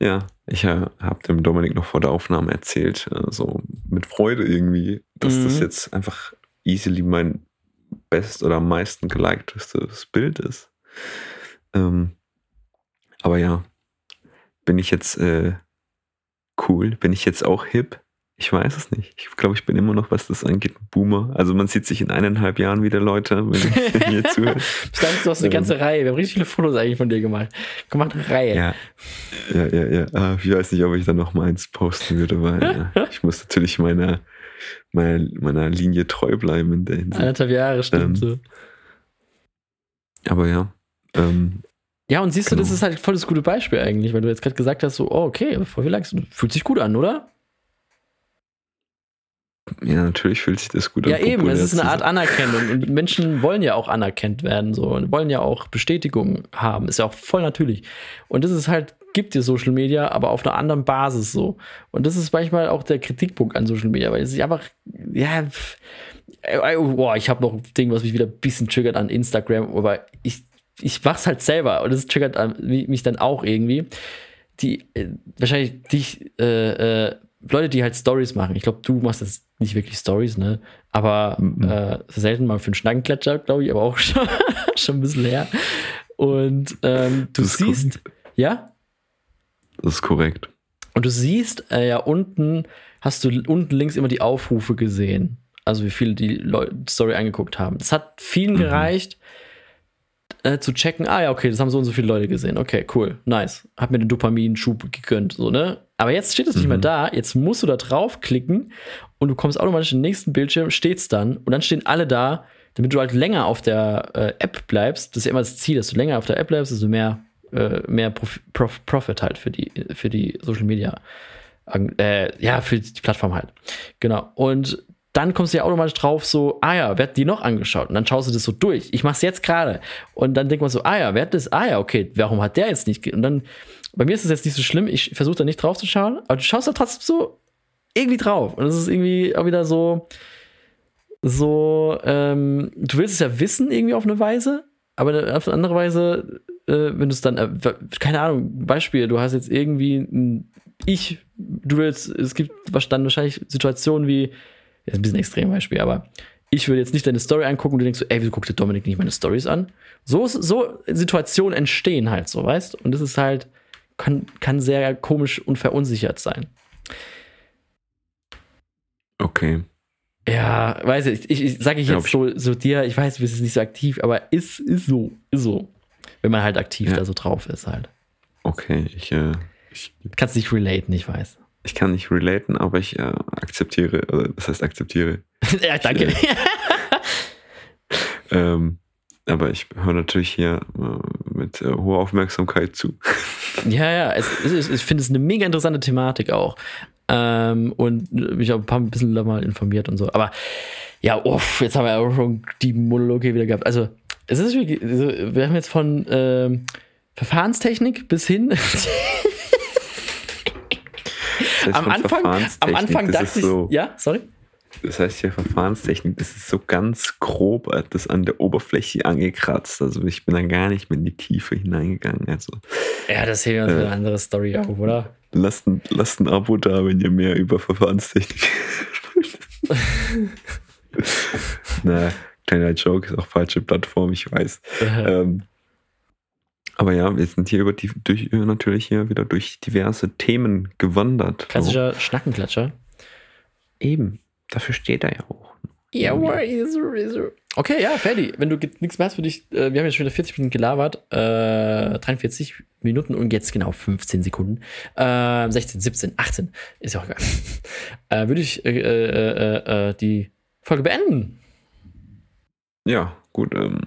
ja, ich äh, habe dem Dominik noch vor der Aufnahme erzählt, äh, so mit Freude irgendwie, dass das Mhm. jetzt einfach easily mein best oder am meisten gelikedestes Bild ist. Ähm, aber ja, bin ich jetzt äh, cool? Bin ich jetzt auch hip? Ich weiß es nicht. Ich glaube, ich bin immer noch, was das angeht, ein Boomer. Also man sieht sich in eineinhalb Jahren wieder, Leute, wenn ich mir. Ich dachte, du hast eine Ähm. ganze Reihe. Wir haben richtig viele Fotos eigentlich von dir gemacht. Komm mal eine Reihe. Ja, ja, ja, ja. Ah, Ich weiß nicht, ob ich dann noch mal eins posten würde, weil ja, ich muss natürlich meiner, meiner, meiner Linie treu bleiben in der Hinsicht. Anderthalb Jahre, stimmt Ähm, so. Aber ja. Ähm, Ja, und siehst du, das Genau. ist halt voll das gute Beispiel eigentlich, weil du jetzt gerade gesagt hast, so, oh, okay, voll viel Likes, fühlt sich gut an, oder? Ja, natürlich fühlt sich das gut Ja, an. eben, populär es ist eine Art. Anerkennung und Menschen wollen ja auch anerkannt werden, so, und wollen ja auch Bestätigung haben, ist ja auch voll natürlich. Und das ist halt, gibt dir Social Media, aber auf einer anderen Basis so. Und das ist manchmal auch der Kritikpunkt an Social Media, weil es ist einfach, ja, äh, äh, boah, ich habe noch ein Ding, was mich wieder ein bisschen triggert an Instagram, aber ich, ich mach's halt selber und das triggert mich dann auch irgendwie. Die, äh, wahrscheinlich dich, äh, äh, Leute, die halt Stories machen. Ich glaube, du machst jetzt nicht wirklich Stories, ne? Aber Mhm. äh, selten mal für einen Schnackenklatscher, glaube ich, aber auch schon, schon ein bisschen her. Und ähm, du siehst, ja? Das ist korrekt. Und du siehst äh, ja unten, hast du unten links immer die Aufrufe gesehen. Also wie viele die Leu Story angeguckt haben. Das hat vielen Mhm. gereicht, äh, zu checken, ah ja, okay, das haben so und so viele Leute gesehen. Okay, cool, nice. Hab mir den Dopaminschub gegönnt, so, ne? Aber jetzt steht es nicht Mhm. mehr da, jetzt musst du da draufklicken und du kommst automatisch in den nächsten Bildschirm, steht's dann und dann stehen alle da, damit du halt länger auf der äh, App bleibst. Das ist ja immer das Ziel, dass du länger auf der App bleibst, desto mehr, äh, mehr Prof Prof Profit halt für die, für die Social Media äh, ja, für die Plattform halt. Genau. Und dann kommst du ja automatisch drauf, so, ah ja, wer hat die noch angeschaut? Und dann schaust du das so durch. Ich mach's jetzt gerade. Und dann denkt man so, ah ja, wer hat das? Ah ja, okay, warum hat der jetzt nicht? Und dann, bei mir ist es jetzt nicht so schlimm, ich versuche da nicht drauf zu schauen, aber du schaust da trotzdem so irgendwie drauf. Und es ist irgendwie auch wieder so, so, ähm, du willst es ja wissen, irgendwie auf eine Weise, aber auf eine andere Weise, äh, wenn du es dann, äh, keine Ahnung, Beispiel, du hast jetzt irgendwie ein ich, du willst, es gibt dann wahrscheinlich Situationen wie, jetzt ein bisschen extrem Beispiel, aber ich würde jetzt nicht deine Story angucken und du denkst so, ey, wieso guckt der Dominik nicht meine Stories an? So, so Situationen entstehen halt so, weißt? Und das ist halt, kann, kann sehr komisch und verunsichert sein. Okay. Ja, weiß ich, ich, ich sage ich jetzt so, so dir, ich weiß, du bist jetzt nicht so aktiv, aber ist, ist so, ist so. Wenn man halt aktiv Ja. da so drauf ist halt. Okay. Ich, äh, ich, Kannst dich relaten, ich weiß. Ich kann nicht relaten, aber ich äh, akzeptiere, oder was heißt akzeptiere? ja, danke. Ähm, aber ich höre natürlich hier äh, mit äh, hoher Aufmerksamkeit zu. Ja, ja, es, es, ich finde es eine mega interessante Thematik auch. Ähm, und mich auch ein paar ein bisschen da mal informiert und so. Aber ja, uff, jetzt haben wir ja auch schon die Monologe wieder gehabt. Also, es ist wirklich, also, wir haben jetzt von ähm, Verfahrenstechnik bis hin. Heißt, am, Anfang, am Anfang das dachte ist ich. so, Ja, sorry. Das heißt ja Verfahrenstechnik, das ist so ganz grob, das an der Oberfläche angekratzt. Also ich bin da gar nicht mehr in die Tiefe hineingegangen. Also Ja, das heben wir uns Äh. für eine andere Story auf, oder? lasst ein, lasst ein Abo da, wenn ihr mehr über Verfahrenstechnik spricht. Na, kleiner Joke, ist auch falsche Plattform, ich weiß. Äh, Ähm, aber ja, wir sind hier über die, durch, natürlich hier wieder durch diverse Themen gewandert. Klassischer Schnackenklatscher. Eben, dafür steht er ja auch. Ja, Okay, ja, Ferdi, wenn du nichts mehr hast für dich, äh, wir haben jetzt schon wieder 40 Minuten gelabert, äh, 43 Minuten und jetzt genau 15 Sekunden, äh, 16, 17, 18, ist ja auch egal. äh, Würde ich äh, äh, die Folge beenden. Ja, gut. Ähm,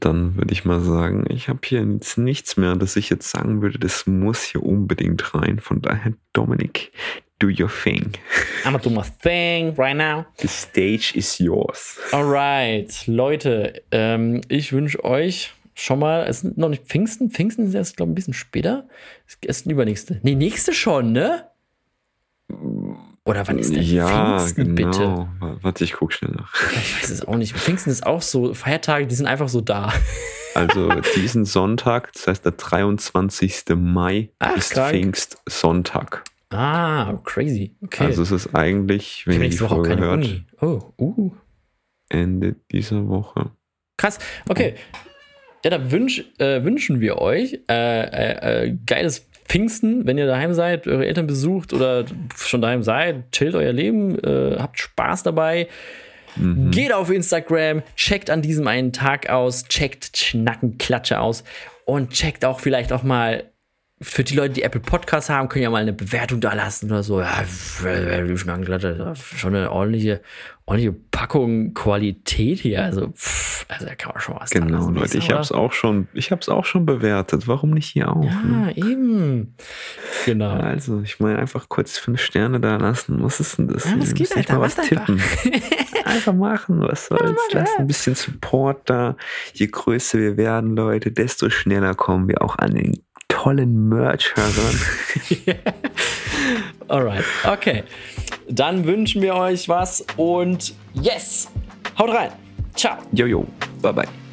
dann würde ich mal sagen, ich habe hier jetzt nichts mehr, dass ich jetzt sagen würde, das muss hier unbedingt rein. Von daher, Dominik, do your thing. I'm gonna do my thing right now. The stage is yours. Alright, Leute, ähm, ich wünsche euch schon mal, es ist noch nicht Pfingsten, Pfingsten ist erst, glaube ich, ein bisschen später. Es ist die übernächste. Nee, nächste schon, ne? Oder wann ist denn ja, Pfingsten, genau. bitte? Wa- Warte, ich gucke schnell nach. Ich weiß es auch nicht. Pfingsten ist auch so, Feiertage, die sind einfach so da. Also diesen Sonntag, das heißt der 23. Mai, Ach, ist krank. Pfingstsonntag. Ah, crazy. Okay. Also es ist eigentlich, ich wenn ihr die Folge keine hört, Uni. Oh, uh. Ende dieser Woche. Krass. Okay. Ja, da wünsch, äh, wünschen wir euch äh, äh, äh, geiles Pfingsten, wenn ihr daheim seid, eure Eltern besucht oder schon daheim seid, chillt euer Leben, äh, habt Spaß dabei. Mhm. Geht auf Instagram, checkt an diesem einen Tag aus, checkt Schnackenklatsche aus und checkt auch vielleicht auch mal für die Leute, die Apple Podcasts haben, können ja mal eine Bewertung da lassen oder so. Ja, schon eine ordentliche, ordentliche Packung Qualität hier. Also, pff, also da kann man schon was Genau, lassen, Leute, ich habe es auch schon, ich habe es auch schon bewertet. Warum nicht hier auch? Ja, ne? eben. Genau. Also, ich meine, einfach kurz fünf Sterne da lassen. Was ist denn das? Ja, das geht, Alter, mal was macht einfach. tippen. einfach machen, was soll's. ja. ein bisschen Support da. Je größer wir werden, Leute, desto schneller kommen wir auch an den tollen Merch heran. Alright, okay. Dann wünschen wir euch was und yes! Haut rein! Ciao! Jojo, bye bye.